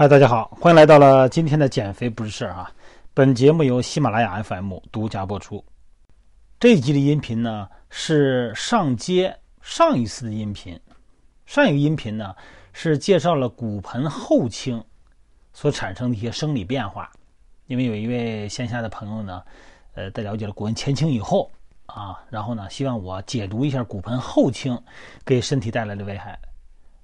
嗨，大家好，欢迎来到了今天的减肥不是事儿啊！本节目由喜马拉雅 FM 独家播出。这一集的音频呢是上接上一次的音频，上一个音频呢是介绍了骨盆后倾所产生的一些生理变化。因为有一位线下的朋友呢，呃，在了解了骨盆前倾以后啊，然后呢，希望我解读一下骨盆后倾给身体带来的危害。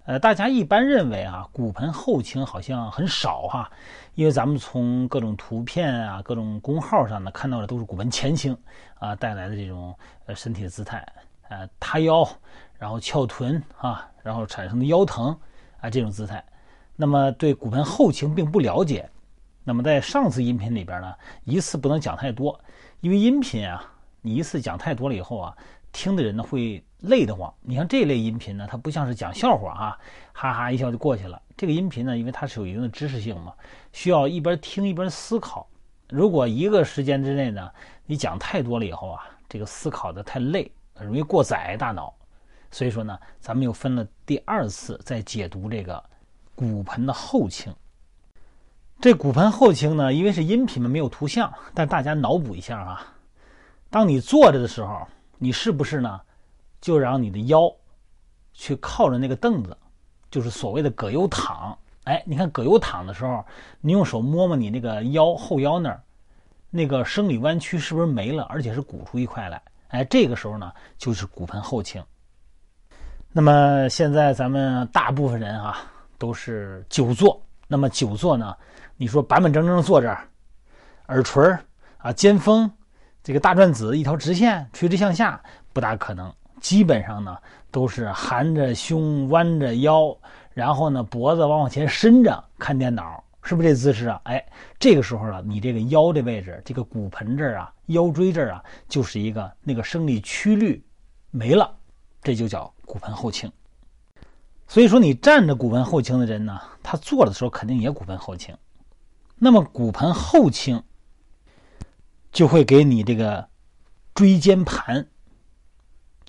呃，大家一般认为啊，骨盆后倾好像很少哈，因为咱们从各种图片啊、各种公号上呢看到的都是骨盆前倾啊带来的这种呃身体的姿态，呃塌腰，然后翘臀啊，然后产生的腰疼啊这种姿态。那么对骨盆后倾并不了解。那么在上次音频里边呢，一次不能讲太多，因为音频啊，你一次讲太多了以后啊。听的人呢会累得慌。你像这类音频呢，它不像是讲笑话啊，哈哈一笑就过去了。这个音频呢，因为它是有一定的知识性嘛，需要一边听一边思考。如果一个时间之内呢，你讲太多了以后啊，这个思考的太累，容易过载大脑。所以说呢，咱们又分了第二次再解读这个骨盆的后倾。这骨盆后倾呢，因为是音频嘛，没有图像，但大家脑补一下啊，当你坐着的时候。你是不是呢？就让你的腰去靠着那个凳子，就是所谓的葛优躺。哎，你看葛优躺的时候，你用手摸摸你那个腰后腰那儿，那个生理弯曲是不是没了？而且是鼓出一块来。哎，这个时候呢，就是骨盆后倾。那么现在咱们大部分人啊都是久坐。那么久坐呢，你说板板正正坐这儿，耳垂啊肩峰。这个大转子一条直线垂直向下不大可能，基本上呢都是含着胸弯着腰，然后呢脖子往往前伸着看电脑，是不是这姿势啊？哎，这个时候呢，你这个腰的位置，这个骨盆这儿啊，腰椎这儿啊，就是一个那个生理曲率没了，这就叫骨盆后倾。所以说，你站着骨盆后倾的人呢，他坐着的时候肯定也骨盆后倾。那么骨盆后倾。就会给你这个椎间盘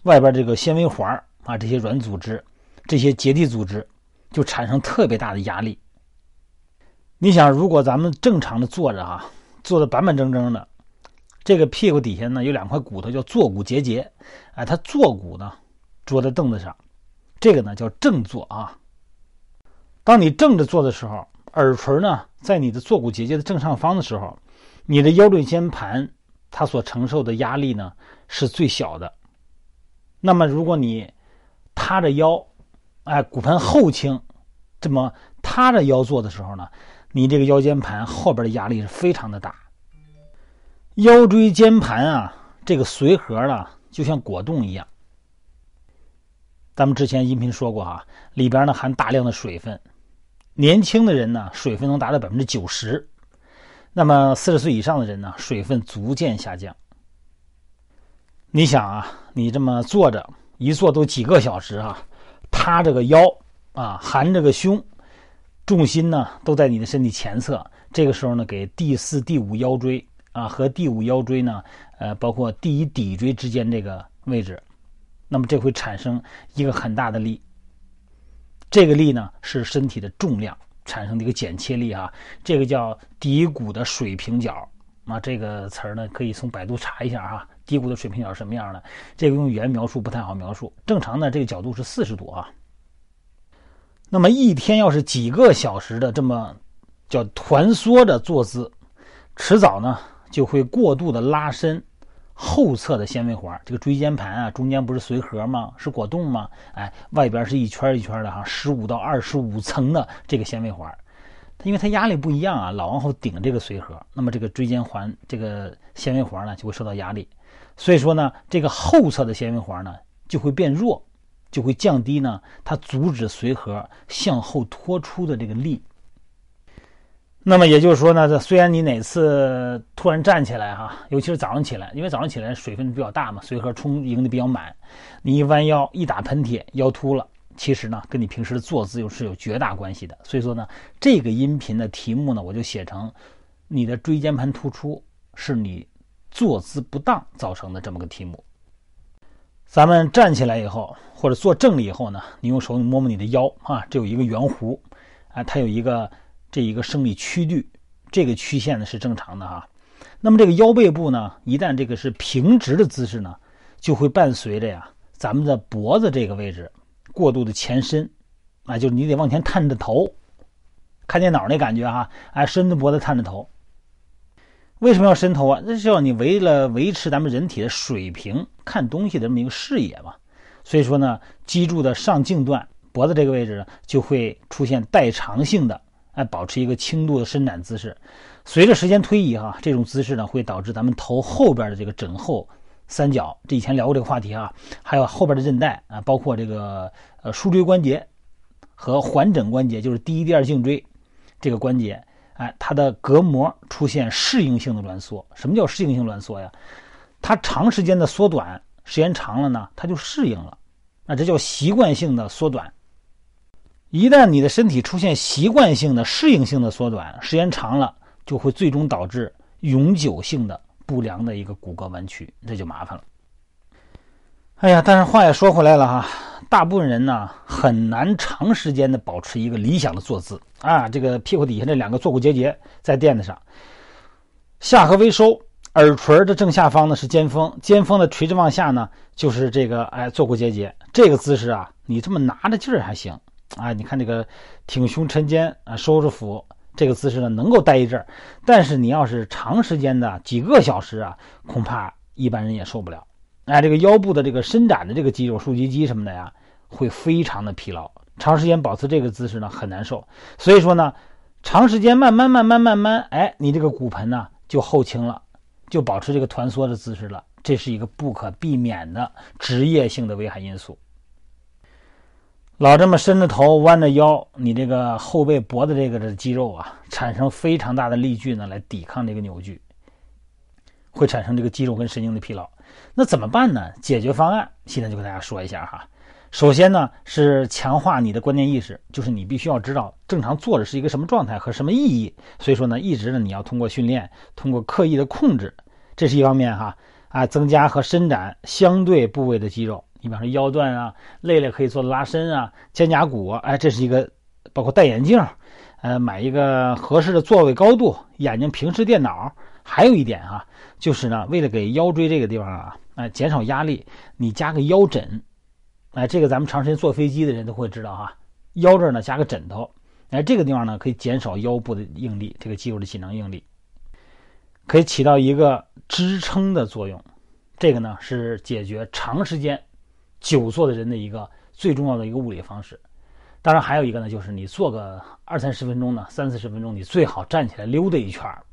外边这个纤维环啊，这些软组织、这些结缔组织就产生特别大的压力。你想，如果咱们正常的坐着啊，坐的板板正正的，这个屁股底下呢有两块骨头叫坐骨结节，哎，它坐骨呢坐在凳子上，这个呢叫正坐啊。当你正着坐的时候，耳垂呢在你的坐骨结节的正上方的时候。你的腰椎间盘，它所承受的压力呢是最小的。那么，如果你塌着腰，哎，骨盆后倾，这么塌着腰做的时候呢，你这个腰间盘后边的压力是非常的大。腰椎间盘啊，这个髓核呢，就像果冻一样。咱们之前音频说过哈，里边呢含大量的水分，年轻的人呢，水分能达到百分之九十。那么四十岁以上的人呢，水分逐渐下降。你想啊，你这么坐着一坐都几个小时啊，塌着个腰啊，含着个胸，重心呢都在你的身体前侧。这个时候呢，给第四、第五腰椎啊和第五腰椎呢，呃，包括第一骶椎之间这个位置，那么这会产生一个很大的力。这个力呢是身体的重量。产生的一个剪切力啊，这个叫骶骨的水平角啊，这个词儿呢可以从百度查一下哈。骶骨的水平角是什么样的？这个用语言描述不太好描述。正常的这个角度是四十度啊。那么一天要是几个小时的这么叫团缩的坐姿，迟早呢就会过度的拉伸。后侧的纤维环，这个椎间盘啊，中间不是髓核吗？是果冻吗？哎，外边是一圈一圈的哈，十五到二十五层的这个纤维环，它因为它压力不一样啊，老往后顶这个髓核，那么这个椎间环这个纤维环呢就会受到压力，所以说呢，这个后侧的纤维环呢就会变弱，就会降低呢它阻止髓核向后拖出的这个力。那么也就是说呢，这虽然你哪次突然站起来哈，尤其是早上起来，因为早上起来水分比较大嘛，髓核充盈的比较满，你一弯腰一打喷嚏，腰突了，其实呢跟你平时的坐姿又是有绝大关系的。所以说呢，这个音频的题目呢，我就写成你的椎间盘突出是你坐姿不当造成的这么个题目。咱们站起来以后或者坐正了以后呢，你用手摸摸你的腰啊，这有一个圆弧，啊，它有一个。这一个生理曲率，这个曲线呢是正常的哈。那么这个腰背部呢，一旦这个是平直的姿势呢，就会伴随着呀，咱们的脖子这个位置过度的前伸，啊，就是你得往前探着头，看电脑那感觉哈，哎，伸着脖子探着头。为什么要伸头啊？那是要你为了维持咱们人体的水平看东西的这么一个视野嘛。所以说呢，脊柱的上颈段，脖子这个位置呢，就会出现代偿性的，哎，保持一个轻度的伸展姿势。随着时间推移，哈，这种姿势呢会导致咱们头后边的这个枕后三角，这以前聊过这个话题啊，还有后边的韧带啊，包括这个呃枢椎关节和环枕关节，就是第一、第二颈椎这个关节，哎，它的隔膜出现适应性的挛缩。什么叫适应性挛缩呀？它长时间的缩短，时间长了呢，它就适应了，那这叫习惯性的缩短。一旦你的身体出现习惯性的适应性的缩短，时间长了。就会最终导致永久性的不良的一个骨骼弯曲，这就麻烦了。哎呀，但是话也说回来了哈，大部分人呢很难长时间的保持一个理想的坐姿啊。这个屁股底下这两个坐骨结节在垫子上，下颌微收，耳垂的正下方呢是肩峰，肩峰的垂直往下呢就是这个哎坐骨结节。这个姿势啊，你这么拿着劲儿还行啊。你看这个挺胸沉肩啊，收着腹。这个姿势呢，能够待一阵儿，但是你要是长时间的几个小时啊，恐怕一般人也受不了。哎，这个腰部的这个伸展的这个肌肉，竖脊肌什么的呀，会非常的疲劳。长时间保持这个姿势呢，很难受。所以说呢，长时间慢慢慢慢慢慢，哎，你这个骨盆呢就后倾了，就保持这个团缩的姿势了。这是一个不可避免的职业性的危害因素。老这么伸着头、弯着腰，你这个后背、脖子这个的肌肉啊，产生非常大的力矩呢，来抵抗这个扭矩，会产生这个肌肉跟神经的疲劳。那怎么办呢？解决方案现在就跟大家说一下哈。首先呢，是强化你的观念意识，就是你必须要知道正常坐着是一个什么状态和什么意义。所以说呢，一直呢你要通过训练，通过刻意的控制，这是一方面哈啊，增加和伸展相对部位的肌肉。你比方说腰段啊，累了可以做拉伸啊，肩胛骨，哎，这是一个，包括戴眼镜，呃，买一个合适的座位高度，眼睛平视电脑。还有一点哈，就是呢，为了给腰椎这个地方啊，哎，减少压力，你加个腰枕，哎，这个咱们长时间坐飞机的人都会知道哈，腰这儿呢加个枕头，哎，这个地方呢可以减少腰部的应力，这个肌肉的紧张应力，可以起到一个支撑的作用。这个呢是解决长时间。久坐的人的一个最重要的一个物理方式，当然还有一个呢，就是你坐个二三十分钟呢，三四十分钟，你最好站起来溜达一圈儿，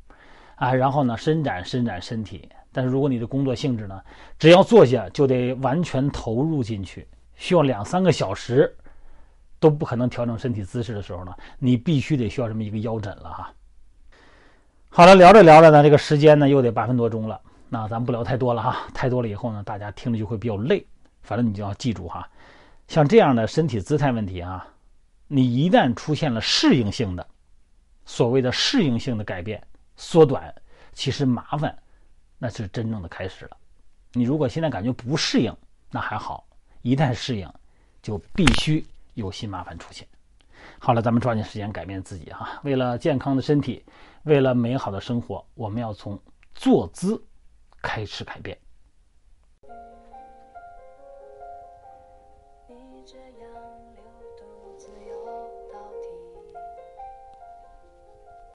啊，然后呢伸展伸展身体。但是如果你的工作性质呢，只要坐下就得完全投入进去，需要两三个小时都不可能调整身体姿势的时候呢，你必须得需要这么一个腰枕了哈。好了，聊着聊着呢，这个时间呢又得八分多钟了，那咱不聊太多了哈，太多了以后呢，大家听着就会比较累。反正你就要记住哈，像这样的身体姿态问题啊，你一旦出现了适应性的，所谓的适应性的改变缩短，其实麻烦那是真正的开始了。你如果现在感觉不适应，那还好；一旦适应，就必须有新麻烦出现。好了，咱们抓紧时间改变自己哈，为了健康的身体，为了美好的生活，我们要从坐姿开始改变。